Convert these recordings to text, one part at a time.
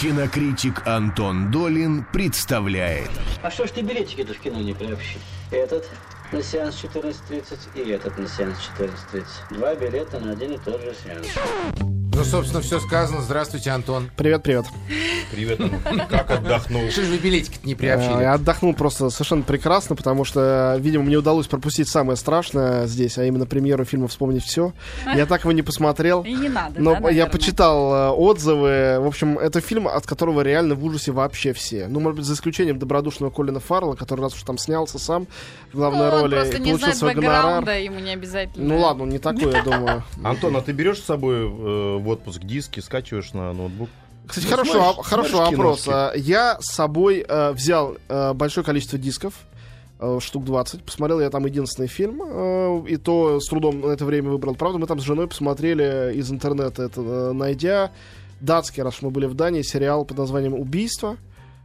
Кинокритик Антон Долин представляет А что ж ты билетики-то в кино не приобщил? Этот на сеанс 14.30 и этот на сеанс 14.30. Два билета на один и тот же сеанс. Ну, собственно, все сказано. Здравствуйте, Антон. Привет, привет. Привет, как отдохнул? Что же вы билетики не Э, приобщили? Я отдохнул просто совершенно прекрасно, потому что, видимо, мне удалось пропустить самое страшное здесь, а именно премьеру фильма «Вспомнить все». Я так его не посмотрел. И не надо, Но да, я почитал э, отзывы. В общем, это фильм, от которого реально в ужасе вообще все. Ну, может быть, за исключением добродушного Колина Фаррелла, который раз уж там снялся сам в главной Ну, он роли просто не получил знает свой гонорар. ему не обязательно. Ну ладно, он не такой, я думаю. Антон, а ты берешь с собой э, в отпуск диски, скачиваешь на ноутбук? Кстати, Ну, хороший, смотришь- хороший смотришь вопрос. киношки. А, Я с собой э, взял э, большое количество дисков, э, штук 20. Посмотрел я там единственный фильм, э, и то с трудом на это время выбрал. Правда, мы там с женой посмотрели из интернета это, э, найдя датский, раз мы были в Дании, сериал под названием «Убийство».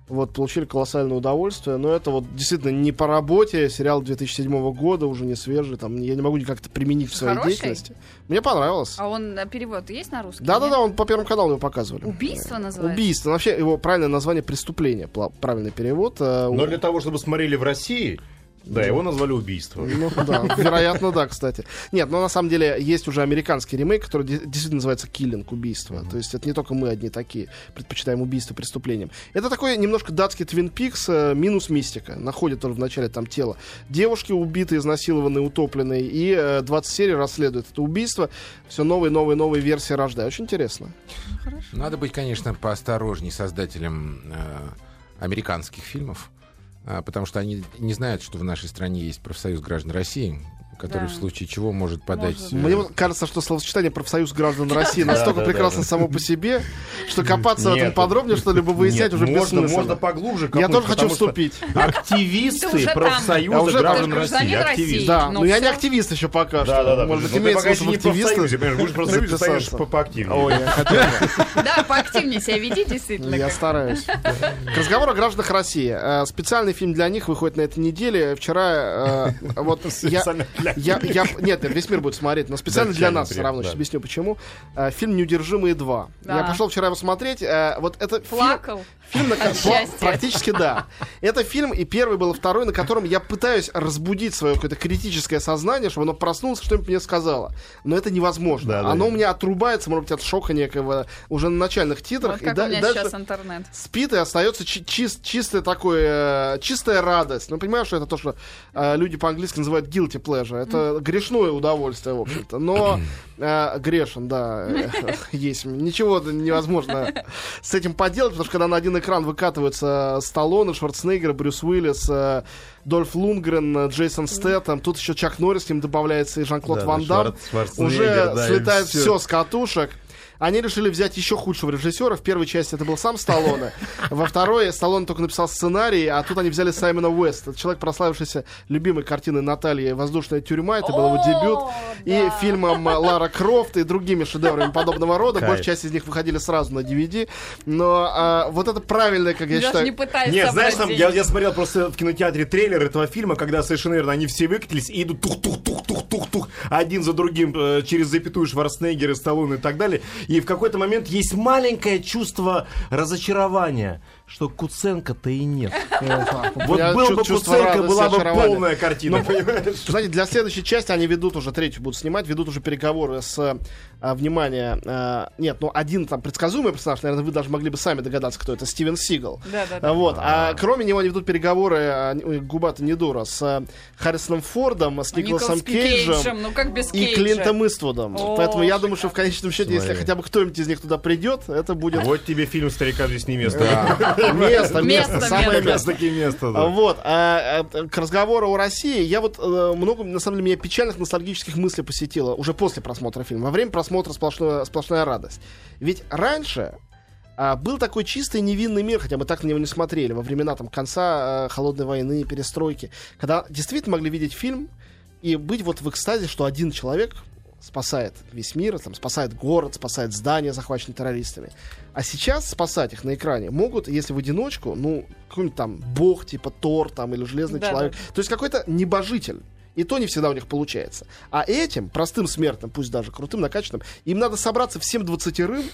Вот, получили колоссальное удовольствие. Но это вот действительно не по работе. Сериал 2007 года, уже не свежий. Там, я не могу никак это применить в своей Хороший? деятельности. Мне понравилось. А он э, перевод есть на русский? Да-да-да, он по Первому каналу его показывали. Убийство называется? Убийство. Вообще его правильное название преступление. Правильный перевод. э, Но для того, чтобы смотрели в России, да, его назвали убийство. Ну да, вероятно, да, кстати. Нет, но на самом деле есть уже американский ремейк, который де- действительно называется «Киллинг. Убийство». То есть это не только мы одни такие предпочитаем убийство преступлением. Это такой немножко датский Твин Пикс э, минус мистика. Находят тоже в начале там тело. Девушки убиты, изнасилованы, утоплены. И э, 20 серий расследуют это убийство. Все новые, новые, новые версии рождают. Очень интересно. Надо быть, конечно, поосторожней создателям э, американских фильмов, потому что они не знают, что в нашей стране есть профсоюз граждан России, который Да. в случае чего может подать... Может. э, Мне вот кажется, что словосочетание профсоюз граждан России настолько прекрасно само по себе, что копаться в этом подробнее, что-либо выяснять Нет, уже можно, бессмысленно. можно поглубже Я тоже хочу что вступить. Ты Активисты профсоюза граждан России. Да, Ну, но я не активист еще пока Да, да, что. да. Может быть, Ну, имеет пока смысл активисты. будешь профсоюзе, станешь поактивнее. Да, поактивнее себя веди, действительно. Я стараюсь. К разговору о гражданах России. Э, Специальный фильм для них выходит на этой неделе. Вчера э, вот я, я, я- нет, нет, весь мир будет смотреть, но специально Да, для нас все равно. да. Сейчас объясню почему. Э, Фильм "Неудержимые 2». Да. Я пошел вчера его смотреть. э, Вот это фильм- Плакал. Фильм на От ко- счастья. Практически да. Это фильм, и первый был, и второй, на котором я пытаюсь разбудить свое какое-то критическое сознание, чтобы оно проснулось, что-нибудь мне сказало. Но это невозможно. Да, да. оно у меня отрубается, может быть, от шока некого уже на начальных титрах. Вот и как да- у меня дальше сейчас интернет. спит и остается чи- чис- чистая такой, э, чистая радость. Ну, понимаешь, что это то, что э, люди по-английски называют guilty pleasure. Это грешное удовольствие, в общем-то. Но э, грешен, да, э, есть. Ничего невозможно с этим поделать, потому что когда на один экран выкатываются Сталлоне, Шварценеггер, Брюс Уиллис, э, Дольф Лунгрен, э, Джейсон Стэттем, тут еще Чак Норрис к ним добавляется и Жан-Клод Да, Ван да, Дам. Шварц- Уже да, слетает все с катушек. Они решили взять еще худшего режиссера. В первой части это был сам Сталлоне. Во второй Сталлоне только написал сценарий, а тут они взяли Саймона Уэста. Человек, прославившийся любимой картиной Натальи «Воздушная тюрьма». Это был его дебют. И фильмом э, «Лара Крофт» и другими шедеврами подобного рода. Большая часть из них выходили сразу на DVD. Но а, вот это правильное, как я считаю... не пытаюсь Нет, знаешь, там, денег. я, я смотрел просто в кинотеатре трейлер этого фильма, когда совершенно верно, они все выкатились и идут тух-тух-тух-тух-тух-тух, один за другим э, через запятую Шварценеггер и Сталлоне и так далее. И в какой-то момент есть маленькое чувство разочарования, что Куценко-то и нет. Вот был бы Куценко, была бы полная картина, понимаешь? Знаете, для следующей части они ведут уже третью будут снимать, ведут уже переговоры с а, внимание. а, нет, ну один там предсказуемый персонаж, наверное, вы даже могли бы сами догадаться, кто это. Стивен Сигал. Да-да-да. А, Вот. А кроме него они ведут переговоры, а, губа-то не дура, с а, Харрисоном Фордом, с А Николасом Николас Кейджем. Ну как без И Кейджа? Клинтом Иствудом. О, Поэтому я думаю, что в конечном счете, если Смотри. хотя бы кто-нибудь из них туда придет, это будет Вот тебе фильм «Старика здесь не место». место, место, самое место. место. А, да. Вот, а, а, к разговору о России, я вот э, много, на самом деле, меня печальных ностальгических мыслей посетило уже после просмотра фильма. Во время просмотра сплошная, сплошная радость. Ведь раньше а, был такой чистый невинный мир, хотя мы так на него не смотрели, во времена там конца э, холодной войны, перестройки, когда действительно могли видеть фильм и быть вот в экстазе, что один человек спасает весь мир, там, спасает город, спасает здание, захваченное террористами. А сейчас спасать их на экране могут, если в одиночку, ну, какой-нибудь там бог, типа Тор, там, или Железный Да, человек. То есть какой-то небожитель. И то не всегда у них получается. А этим, простым смертным, пусть даже крутым, накачанным, им надо собраться всем двадцатерым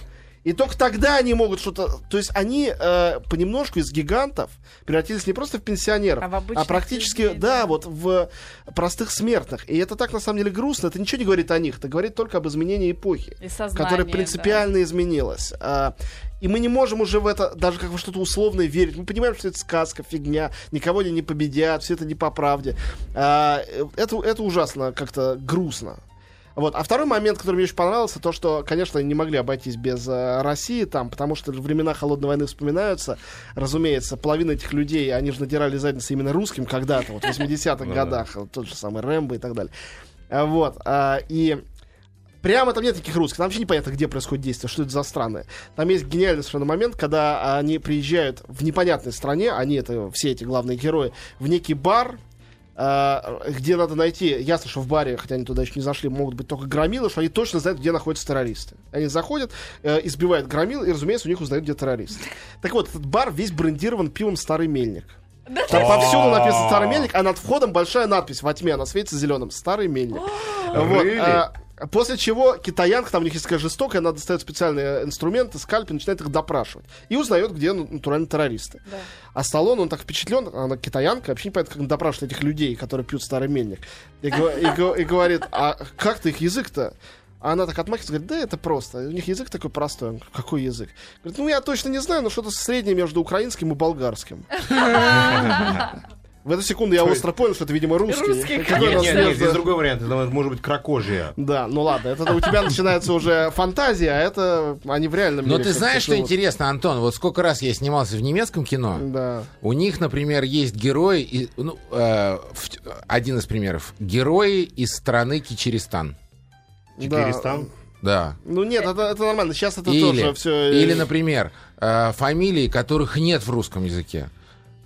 И только тогда они могут что-то... То есть они э, понемножку из гигантов превратились не просто в пенсионеров, А в обычных практически, людей, да, да. вот в простых смертных. И это так, на самом деле, грустно. Это ничего не говорит о них. Это говорит только об изменении эпохи, И сознание, которая да. принципиально изменилась. И мы не можем уже в это даже как во что-то условное верить. Мы понимаем, что это сказка, фигня, никого они не победят, все это не по правде. А, это, это ужасно как-то грустно. Вот. А второй момент, который мне очень понравился, то, что, конечно, не могли обойтись без э, России там, потому что времена Холодной войны вспоминаются. Разумеется, половина этих людей, они же надирали задницы именно русским когда-то, вот в 80-х годах, вот тот же самый Рэмбо и так далее. А, Вот. а, И Прямо там нет таких русских, там вообще непонятно, где происходит действие, что это за страны. Там есть гениальный совершенно момент, когда они приезжают в непонятной стране, они это все эти главные герои, в некий бар, а, где надо найти, ясно, что в баре, хотя они туда еще не зашли, могут быть только громилы, что они точно знают, где находятся террористы. Они заходят, э, избивают громил, и, разумеется, у них узнают, где террористы. Так вот, этот бар весь брендирован пивом «Старый мельник». Там повсюду написано «Старый мельник», а над входом большая надпись во тьме, она светится зеленым «Старый мельник». Вот, а, После чего китаянка, там у них есть такая жестокая, она достает специальные инструменты, скальпы, начинает их допрашивать. И узнает, где ну, натурально террористы. А Сталлон, он так впечатлен, она китаянка, вообще не понятно, как допрашивает этих людей, которые пьют старый мельник. И, и и говорит, а как ты их язык-то? А она так отмахивается, говорит, да это просто. У них язык такой простой. Он, Какой язык? Говорит, ну я точно не знаю, но что-то среднее между украинским и болгарским. В эту секунду я остро понял, что это, видимо, русский. Русский, у Нет, нет, есть другой вариант. Это может быть кракожия. Да, ну ладно, это у тебя начинается уже фантазия, а это они в реальном Но мире. ты всё-таки знаешь, что интересно, Антон? Вот сколько раз я снимался в немецком кино, Да. у них, например, есть герои, и- ну, э, в- один из примеров, герои из страны Кичеристан. Чекиристан. Да. Ну нет, это, это нормально. Сейчас это Или, тоже все. или, например, э, фамилии, которых нет в русском языке.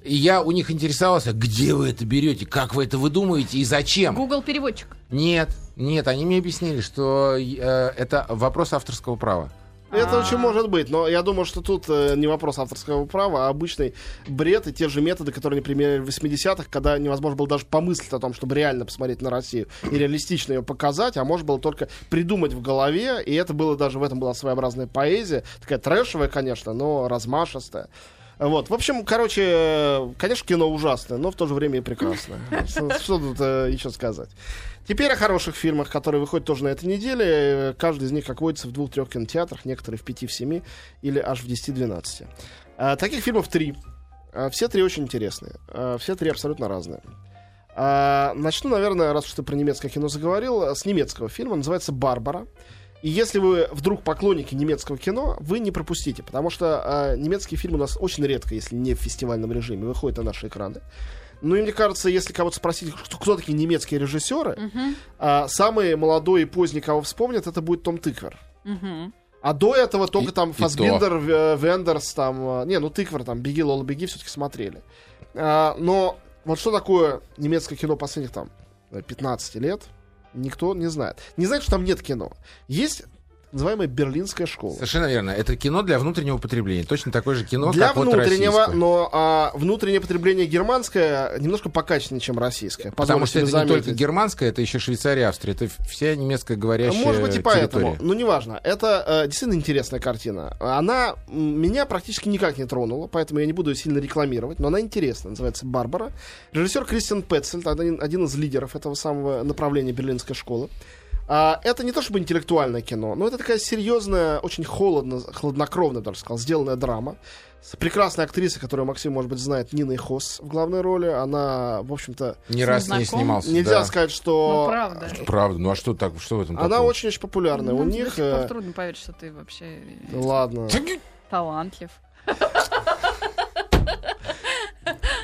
И я у них интересовался, где вы это берете, как вы это выдумываете и зачем. Google переводчик. Нет, нет, они мне объяснили, что э, это вопрос авторского права. Это очень может быть, но я думаю, что тут э, не вопрос авторского права, а обычный бред и те же методы, которые они применяли в 80-х, когда невозможно было даже помыслить о том, чтобы реально посмотреть на Россию и реалистично ее показать, а можно было только придумать в голове, и это было даже в этом была своеобразная поэзия, такая трэшевая, конечно, но размашистая. Вот, в общем, короче, конечно, кино ужасное, но в то же время и прекрасное. Что тут э, еще сказать? Теперь о хороших фильмах, которые выходят тоже на этой неделе. Каждый из них, как водится, в двух-трех кинотеатрах, некоторые в пяти, в семи или аж в 10-12. А, таких фильмов три. А, все три очень интересные. А, все три абсолютно разные. Начну, наверное, раз уж ты про немецкое кино заговорил, с немецкого фильма. Называется «Барбара». И если вы вдруг поклонники немецкого кино, вы не пропустите, потому что а, немецкие фильмы у нас очень редко, если не в фестивальном режиме, выходят на наши экраны. Ну и мне кажется, если кого-то спросить, кто, кто такие немецкие режиссеры, а, самый молодой и поздний, кого вспомнят, это будет Том Тыквер. А до этого только И- там Фасбиндер, Вендерс, там... э, Не, ну Тыквер, там, Беги, Лола, Беги все-таки смотрели. А, но вот что такое немецкое кино последних там э, 15 лет, никто не знает. Не знает, что там нет кино. Есть называемая Берлинская школа. Совершенно верно. Это кино для внутреннего потребления. Точно такое же кино, Для как вот внутреннего, российское. но а, внутреннее потребление германское немножко покачественнее, чем российское. Потому что это себе не только заметить. германская, это еще Швейцария, Австрия. Это вся немецкая говорящая Может быть и поэтому, территория. но неважно. Это э, действительно интересная картина. Она меня практически никак не тронула, поэтому я не буду ее сильно рекламировать, но она интересная. Называется «Барбара». Режиссер Кристиан Петцель, один, один из лидеров этого самого направления берлинской школы. А, это не то чтобы интеллектуальное кино, но это такая серьезная, очень холодно, хладнокровная, даже сказал, сделанная драма. С прекрасной актрисой, которую Максим, может быть, знает, Ниной Хос в главной роли. Она, в общем-то, Не раз не снимался. нельзя да. сказать, Ну, что... правда. Правда, ну а что так, что в этом Она очень-очень популярная. Ну, У них... пор э, трудно поверить, что ты вообще Ладно. талантлив.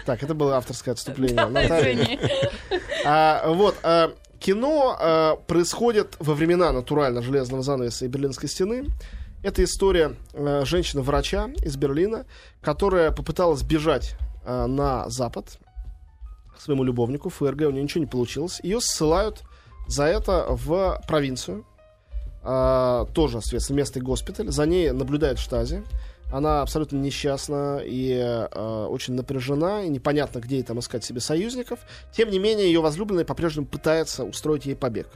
Так, это было авторское отступление. Наталья. Извини. А, вот, а, кино а, происходит во времена натурально железного занавеса и Берлинской стены. Это история а, женщины-врача из Берлина, которая попыталась бежать а, на запад к своему любовнику ФРГ, у нее ничего не получилось. Ее ссылают за это в провинцию, а, тоже, соответственно, местный госпиталь. За ней наблюдает штази. Она абсолютно несчастна и э, очень напряжена, и непонятно, где ей там искать себе союзников. Тем не менее, ее возлюбленный по-прежнему пытается устроить ей побег.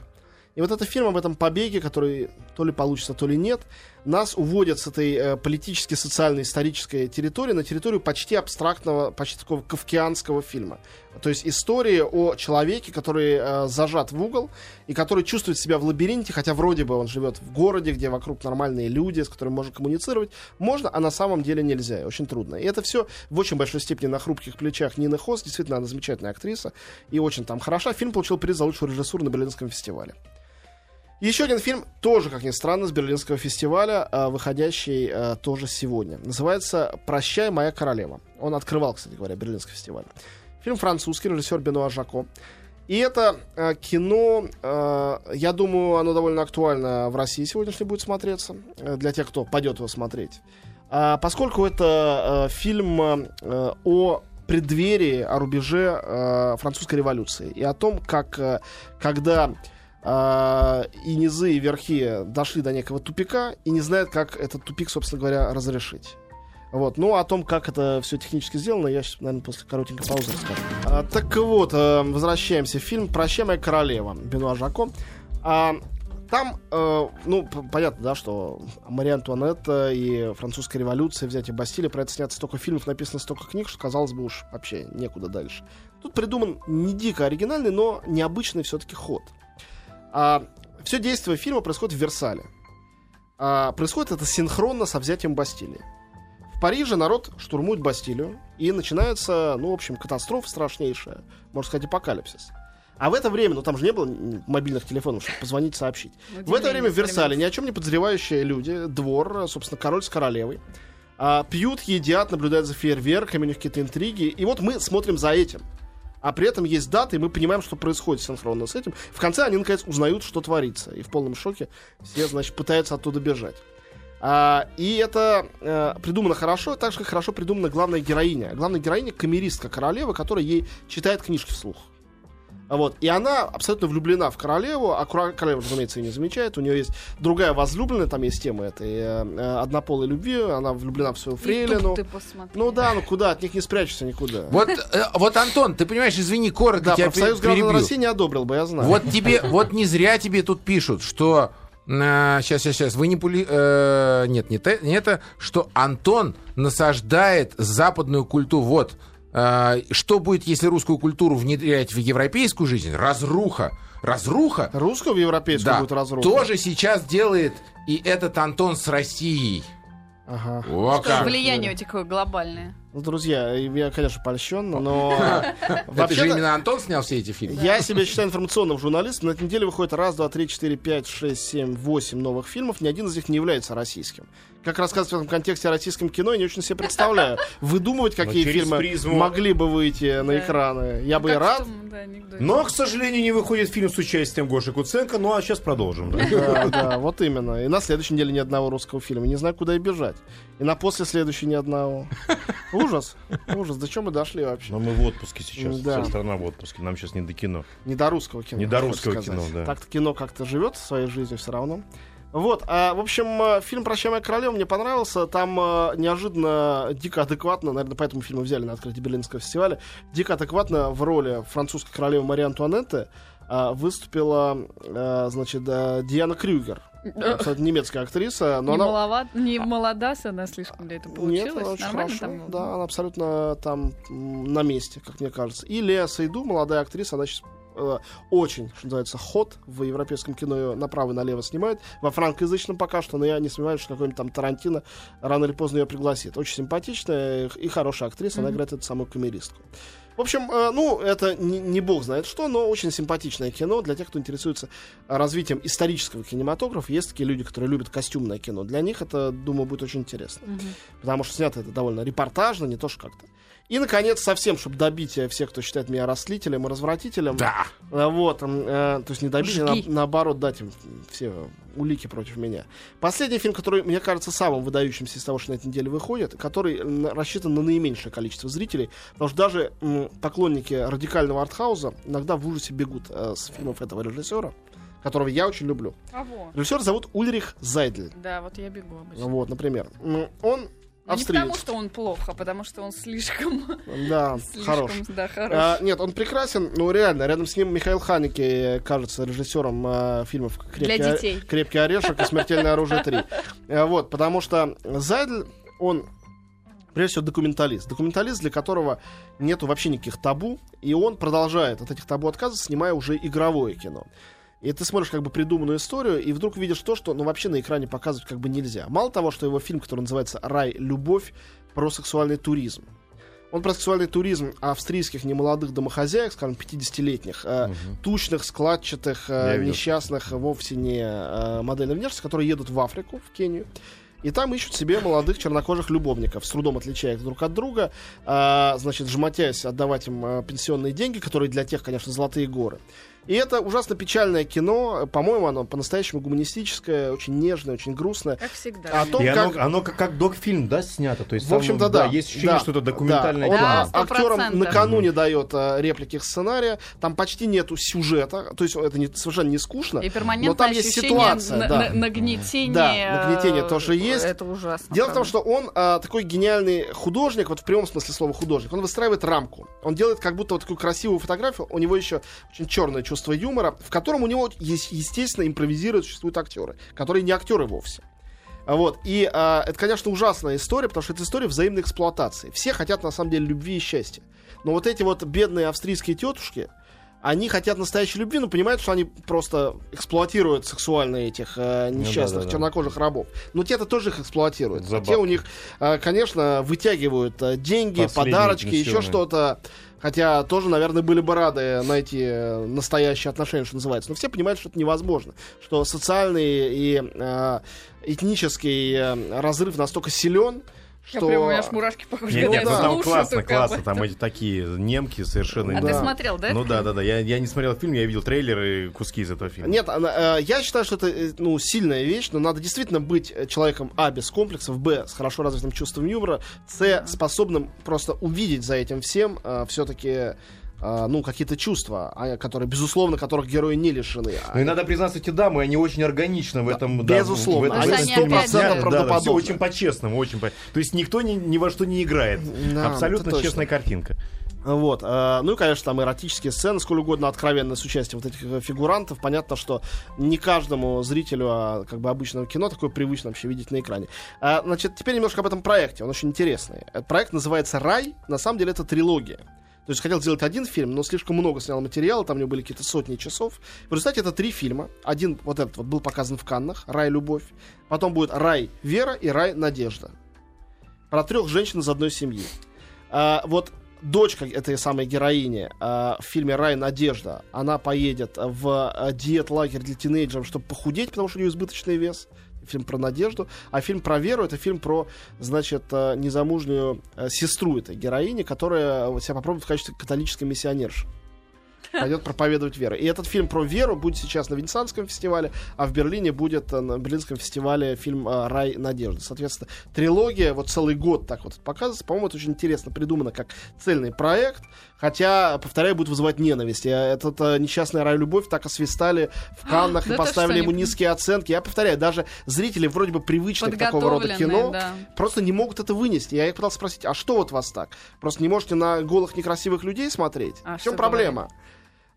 И вот это фильм об этом побеге, который то ли получится, то ли нет. Нас уводят с этой э, политически, социальной, исторической территории на территорию почти абстрактного, почти такого кавкианского фильма. То есть история о человеке, который э, зажат в угол и который чувствует себя в лабиринте, хотя вроде бы он живет в городе, где вокруг нормальные люди, с которыми можно коммуницировать. Можно, а на самом деле нельзя. Очень трудно. И это все в очень большой степени на хрупких плечах Нины Хос. Действительно, она замечательная актриса и очень там хороша. Фильм получил приз за лучшую режиссуру на Берлинском фестивале. Еще один фильм, тоже, как ни странно, с Берлинского фестиваля, э, выходящий э, тоже сегодня. Называется «Прощай, моя королева». Он открывал, кстати говоря, Берлинский фестиваль. Фильм французский, режиссер Бенуа Жако. И это э, кино, я думаю, оно довольно актуально в России сегодняшней будет смотреться, э, для тех, кто пойдет его смотреть. А, поскольку это фильм о преддверии, о рубеже французской революции и о том, как, когда э, и низы, и верхи дошли до некого тупика и не знают, как этот тупик, собственно говоря, разрешить. Вот. Ну, о том, как это все технически сделано, я сейчас, наверное, после коротенькой паузы расскажу. А, так вот, э, возвращаемся в фильм «Прощай, моя королева» Бенуа Жако. А, там, э, ну, понятно, да, что Мария Антуанетта и французская революция, взятие Бастилии, про это снято столько фильмов, написано столько книг, что, казалось бы, уж вообще некуда дальше. Тут придуман не дико оригинальный, но необычный все-таки ход. Все действие фильма происходит в Версале. А, происходит это синхронно со взятием Бастилии. В Париже народ штурмует Бастилию, и начинается, ну, в общем, катастрофа страшнейшая, можно сказать, апокалипсис. А в это время, ну там же не было мобильных телефонов, чтобы позвонить, сообщить. В это время в Версале ни о чем не подозревающие люди, двор, собственно, король с королевой, а, пьют, едят, наблюдают за фейерверками, у них какие-то интриги. И вот мы смотрим за этим. А при этом есть даты, и мы понимаем, что происходит синхронно с этим. В конце они, наконец, узнают, что творится. И в полном шоке все, значит, пытаются оттуда бежать. А, и это э, придумано хорошо, так же, как хорошо придумана главная героиня. Главная героиня — камеристка королевы, которая ей читает книжки вслух. Вот. И она абсолютно влюблена в королеву, а королева, разумеется, ее не замечает. У нее есть другая возлюбленная, там есть тема этой э, э, однополой любви, она влюблена в свою И фрейлину. тут ты посмотри. Ну да, ну куда, от них не спрячешься никуда. Вот, э, вот, Антон, ты понимаешь, извини, коротко Да, тебя профсоюз граждан. России не одобрил бы, я знаю. Вот тебе, вот не зря тебе тут пишут, что сейчас, сейчас, сейчас, вы не пули... э, нет, не, те- не это, что Антон насаждает западную культуру. Вот, э, что будет, если русскую культуру внедрять в европейскую жизнь? Разруха. Разруха, Русскую в европейскую да, будет разруха. тоже сейчас делает и этот Антон с Россией. Ага. О, Что как. влияние у такое глобальное. Ну, друзья, я, конечно, польщен, но... Это же именно Антон снял все эти фильмы. Я себя считаю информационным журналистом. На этой неделе выходит раз, два, три, четыре, пять, шесть, семь, восемь новых фильмов. Ни один из них не является российским. Как рассказывать в этом контексте о российском кино, я не очень себе представляю. Выдумывать, какие фильмы призму- могли бы выйти на экраны. Я бы и рад. том, да. Но, к сожалению, не выходит фильм с участием Гоши Куценко. Ну, а сейчас продолжим. да. Да, да, вот именно. И на следующей неделе ни одного русского фильма. Не знаю, куда и бежать. И на после следующей ни одного. Ужас. Ужас. До чего мы дошли вообще? Но мы в отпуске сейчас. Да. Вся страна в отпуске. Нам сейчас не до кино. Не до русского кино. Не до русского кино, да. Так-то кино как-то живет своей жизнью все равно. Вот, а, в общем, э, фильм «Прощай, моя королева» мне понравился. Там э, неожиданно, дико адекватно, наверное, поэтому фильм взяли на открытие Берлинского фестиваля, дико адекватно в роли французской королевы Марии Антуанетты э, выступила, э, значит, э, Диана Крюгер. Абсолютно немецкая актриса, но не, она... малова- не молодас она слишком для этого Нет, получилась. она очень Нормально хорошо. там? Да, она абсолютно там на месте, как мне кажется. И Леа Сайду, молодая актриса, она сейчас э, очень, что называется, ход в европейском кино ее направо и налево снимает. Во франкоязычном пока что, но я не сомневаюсь, что какой-нибудь там Тарантино рано или поздно ее пригласит. Очень симпатичная и хорошая актриса, она играет эту самую камеристку. В общем, э, ну, это не, не бог знает что, но очень симпатичное кино для тех, кто интересуется развитием исторического кинематографа. Есть такие люди, которые любят костюмное кино. Для них это, думаю, будет очень интересно. Потому что снято это довольно репортажно, не то что как-то. И, наконец, совсем, чтобы добить э, всех, кто считает меня растлителем и развратителем. Да. Э, Вот, э, то есть не добить, а на- наоборот дать им все улики против меня. Последний фильм, который, мне кажется, самым выдающимся из того, что на этой неделе выходит, который м, рассчитан на наименьшее количество зрителей, потому что даже м, поклонники радикального артхауза иногда в ужасе бегут э, с фильмов этого режиссера, которого я очень люблю. Кого? Режиссер зовут Ульрих Зайдль. Да, вот я бегу обычно. Вот, например. М, Он Ну, не потому, что он плох, а потому, что он слишком... Да, хорош. слишком, да, хорош. А, нет, он прекрасен, ну реально, рядом с ним Михаил Ханеке, кажется, режиссером а, фильмов «Крепкий, Для о- детей. «Крепкий орешек» и «Смертельное оружие 3». А, вот, потому что Зайдль, он прежде всего документалист. Документалист, для которого нету вообще никаких табу, и он продолжает от этих табу отказываться, снимая уже игровое кино. И ты смотришь как бы придуманную историю, и вдруг видишь то, что ну, вообще на экране показывать как бы нельзя. Мало того, что его фильм, который называется «Рай. Любовь», про сексуальный туризм. Он про сексуальный туризм австрийских немолодых домохозяек, скажем, 50-летних, э, тучных, складчатых, э, несчастных, вовсе не э, модельной внешности, которые едут в Африку, в Кению. И там ищут себе молодых чернокожих любовников, с трудом отличая их друг от друга, а, значит, жмотясь отдавать им а, пенсионные деньги, которые для тех, конечно, золотые горы. И это ужасно печальное кино, по-моему, оно по-настоящему гуманистическое, очень нежное, очень грустное. Как всегда. О том, И оно, как... оно как, как док-фильм, да, снято? То есть В общем-то, там, да. Есть ощущение, Да, что это документальное да. кино. Да, актерам накануне дает а, реплики сценария. Там почти нету сюжета. То есть это не, совершенно не скучно. И перманентное но там есть ситуация, на- да. на- нагнетения. Да, нагнетение э, тоже есть. Это ужасно. Дело в том, правда. что он а, такой гениальный художник, вот в прямом смысле слова художник. Он выстраивает рамку. Он делает как будто вот такую красивую фотографию. У него еще очень черное чувство юмора, в котором у него, естественно, импровизируют, существуют актеры, которые не актеры вовсе. А Вот. И а, это, конечно, ужасная история, потому что это история взаимной эксплуатации. Все хотят, на самом деле, любви и счастья. Но вот эти вот бедные австрийские тетушки, они хотят настоящей любви, но понимают, что они просто эксплуатируют сексуально этих э, несчастных да-да-да. чернокожих рабов. Но те-то тоже их эксплуатируют. За те у них, э, конечно, вытягивают э, деньги, Последние подарочки, еще что-то. Хотя тоже, наверное, были бы рады найти э, настоящие отношения, что называется. Но все понимают, что это невозможно. Что социальный и э, этнический э, разрыв настолько силен, Я что... прям, у меня аж мурашки по коже. Нет, нет, я ну там классно, классно. Там эти такие немки совершенно... А Да. ты смотрел, да? Ну да, да, да. Я, я не смотрел фильм, я видел трейлер и куски из этого фильма. Нет, она, э, я считаю, что это э, ну, сильная вещь, но надо действительно быть э, человеком А без комплексов, Б с хорошо развитым чувством юмора, С способным просто увидеть за этим всем все-таки ну, какие-то чувства, а, которые, безусловно, которых герои не лишены. А Ну и надо признаться, эти дамы, они очень органичны в этом. да, безусловно. в этом- Они в этом сто фильме. процентов Да, да, да, правдоподобны. всё очень по-честному, очень по... То есть никто ни, ни во что не играет. Да, Абсолютно это точно. честная картинка. Вот. э, Ну и, конечно, там эротические сцены, сколь угодно откровенные с участием вот этих э, фигурантов. Понятно, что не каждому зрителю а, как бы обычного кино такое привычно вообще видеть на экране. А, Значит, теперь немножко об этом проекте. Он очень интересный. Этот проект называется «Рай». На самом деле это трилогия. То есть хотел сделать один фильм, но слишком много снял материала, там у него были какие-то сотни часов. В результате это три фильма. Один вот этот вот был показан в Каннах, «Рай. Любовь». Потом будет «Рай. Вера» и «Рай. Надежда». Про трех женщин из одной семьи. А, вот дочка этой самой героини а, в фильме «Рай. Надежда», она поедет в а, диет-лагерь для тинейджеров, чтобы похудеть, потому что у нее избыточный вес. Фильм про надежду. А фильм про веру это фильм про, значит, а, незамужнюю а, сестру этой героини, которая себя попробует в качестве католической миссионерши. Пойдет проповедовать веру. И этот фильм про веру будет сейчас на Венецианском фестивале, а в Берлине будет а, на Берлинском фестивале фильм «Рай надежды». Соответственно, трилогия вот целый год так вот показывается. По-моему, это очень интересно придумано как цельный проект. Хотя, повторяю, будет вызывать ненависть. Этот а, несчастный рай любовь так освистали в Каннах да и поставили ему низкие оценки. Я повторяю, даже зрители вроде бы привычны к такого рода кино просто не могут это вынести. Я их пытался спросить, а что вот вас так? Просто не можете на голых некрасивых людей смотреть? А в чем проблема?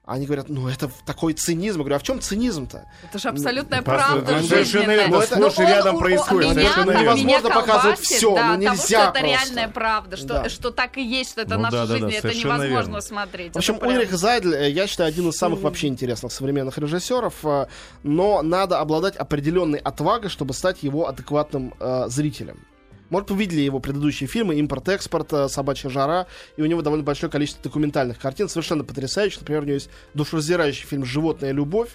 Они говорят, ну это такой цинизм. Я говорю, а в чем цинизм-то? Это же абсолютная Просто правда это совершенно верно. Ну, Это сплошь и рядом он- происходит, Меня, совершенно верно. Невозможно показывать всё, да, ну, того, нельзя что это реальная правда, что, Да. что так и есть, что это Ну наша да, да, жизнь, да, это невозможно верно. смотреть. В общем, прям- Ульрих Зайдль, э, я считаю, один из самых вообще интересных современных режиссеров, э, но надо обладать определенной отвагой, чтобы стать его адекватным э, зрителем. Может, вы видели его предыдущие фильмы «Импорт-экспорт», э, «Собачья жара», и у него довольно большое количество документальных картин, совершенно потрясающих. Например, у него есть душераздирающий фильм «Животная любовь»,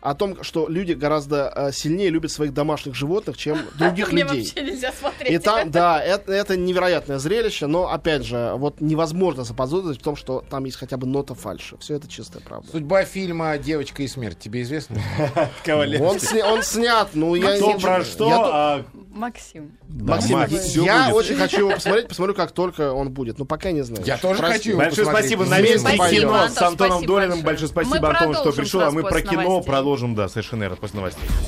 о том, что люди гораздо э, сильнее любят своих домашних животных, чем других Мне людей. вообще нельзя смотреть. И там, да, это, это невероятное зрелище, но, опять же, вот невозможно заподозрить в том, что там есть хотя бы нота фальши. Все это чистая правда. Судьба фильма «Девочка и смерть» тебе известно? Он, сня- он снят, ну я... Кто про что, я а Максим. да, Максим, Макс, я- будет. очень хочу его посмотреть, посмотрю, как только он будет. Но пока не знаю. Я тоже Прости. хочу его Большое посмотреть. спасибо. Вместе Новинки пойдем. кино с Антон, Антоном Долиным. большое. Спасибо, Антон, что пришел. А мы про кино новостей. Продолжим, да, совершенно после новостей.